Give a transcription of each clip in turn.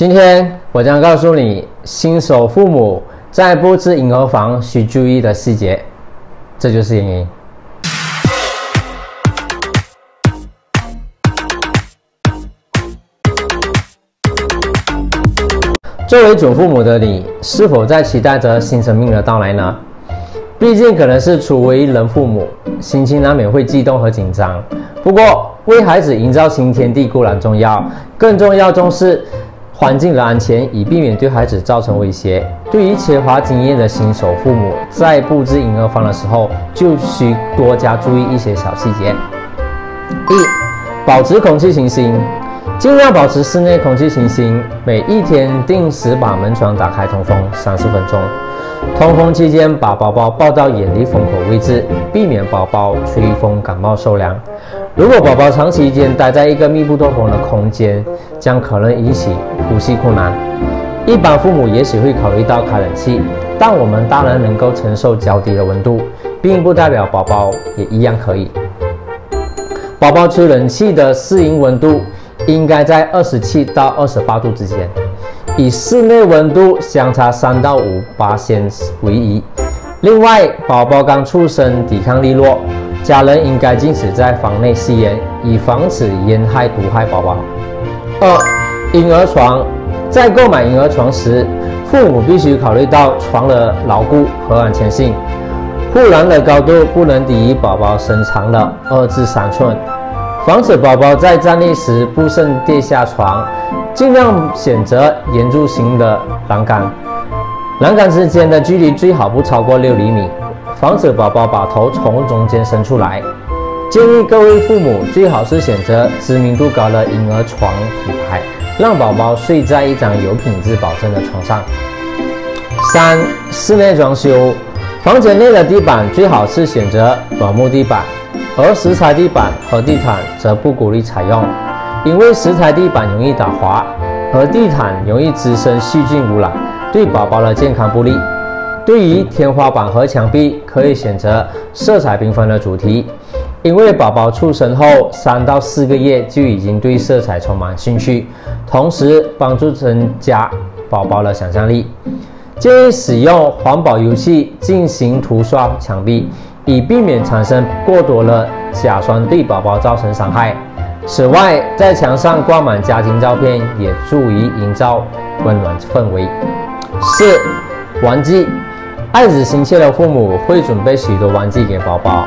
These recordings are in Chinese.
今天我将告诉你新手父母在布置婴儿房需注意的细节，这就是原因。作为准父母的你，是否在期待着新生命的到来呢？毕竟可能是初为人父母，心情难免会激动和紧张。不过，为孩子营造新天地固然重要，更重要重视。环境的安全，以避免对孩子造成威胁。对于缺乏经验的新手父母，在布置婴儿房的时候，就需多加注意一些小细节。一、保持空气清新，尽量保持室内空气清新。每一天定时把门窗打开通风三十分钟。通风期间，把宝宝抱到远离风口位置，避免宝宝吹风感冒受凉。如果宝宝长时间待在一个密不透风的空间，将可能引起呼吸困难。一般父母也许会考虑到开冷气，但我们大人能够承受较低的温度，并不代表宝宝也一样可以。宝宝吹冷气的适应温度应该在二十七到二十八度之间。以室内温度相差三到五八先为宜。另外，宝宝刚出生，抵抗力弱，家人应该禁止在房内吸烟，以防止烟害毒害宝宝。二、婴儿床在购买婴儿床时，父母必须考虑到床的牢固和安全性。护栏的高度不能低于宝宝身长的二至三寸，防止宝宝在站立时不慎跌下床。尽量选择圆柱形的栏杆，栏杆之间的距离最好不超过六厘米，防止宝宝把头从中间伸出来。建议各位父母最好是选择知名度高的婴儿床品牌，让宝宝睡在一张有品质保证的床上。三、室内装修，房间内的地板最好是选择软木地板，而石材地板和地毯则不鼓励采用。因为石材地板容易打滑，而地毯容易滋生细菌污染，对宝宝的健康不利。对于天花板和墙壁，可以选择色彩缤纷的主题，因为宝宝出生后三到四个月就已经对色彩充满兴趣，同时帮助增加宝宝的想象力。建议使用环保油漆进行涂刷墙壁，以避免产生过多的甲酸对宝宝造成伤害。此外，在墙上挂满家庭照片，也助于营造温暖氛围。四、玩具，爱子心切的父母会准备许多玩具给宝宝，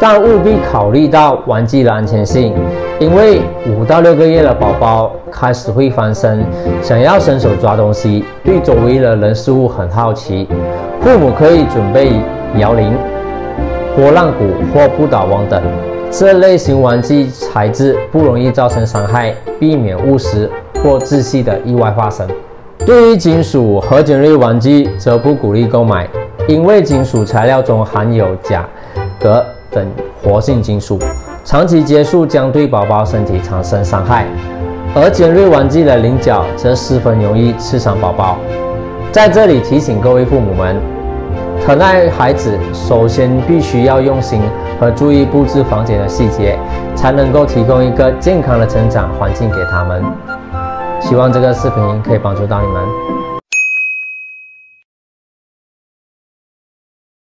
但务必考虑到玩具的安全性，因为五到六个月的宝宝开始会翻身，想要伸手抓东西，对周围的人事物很好奇。父母可以准备摇铃、波浪鼓或不倒翁等。这类型玩具材质不容易造成伤害，避免误食或窒息的意外发生。对于金属和尖锐玩具，则不鼓励购买，因为金属材料中含有钾、镉等活性金属，长期接触将对宝宝身体产生伤害。而尖锐玩具的棱角则十分容易刺伤宝宝。在这里提醒各位父母们。可爱孩子，首先必须要用心和注意布置房间的细节，才能够提供一个健康的成长环境给他们。希望这个视频可以帮助到你们。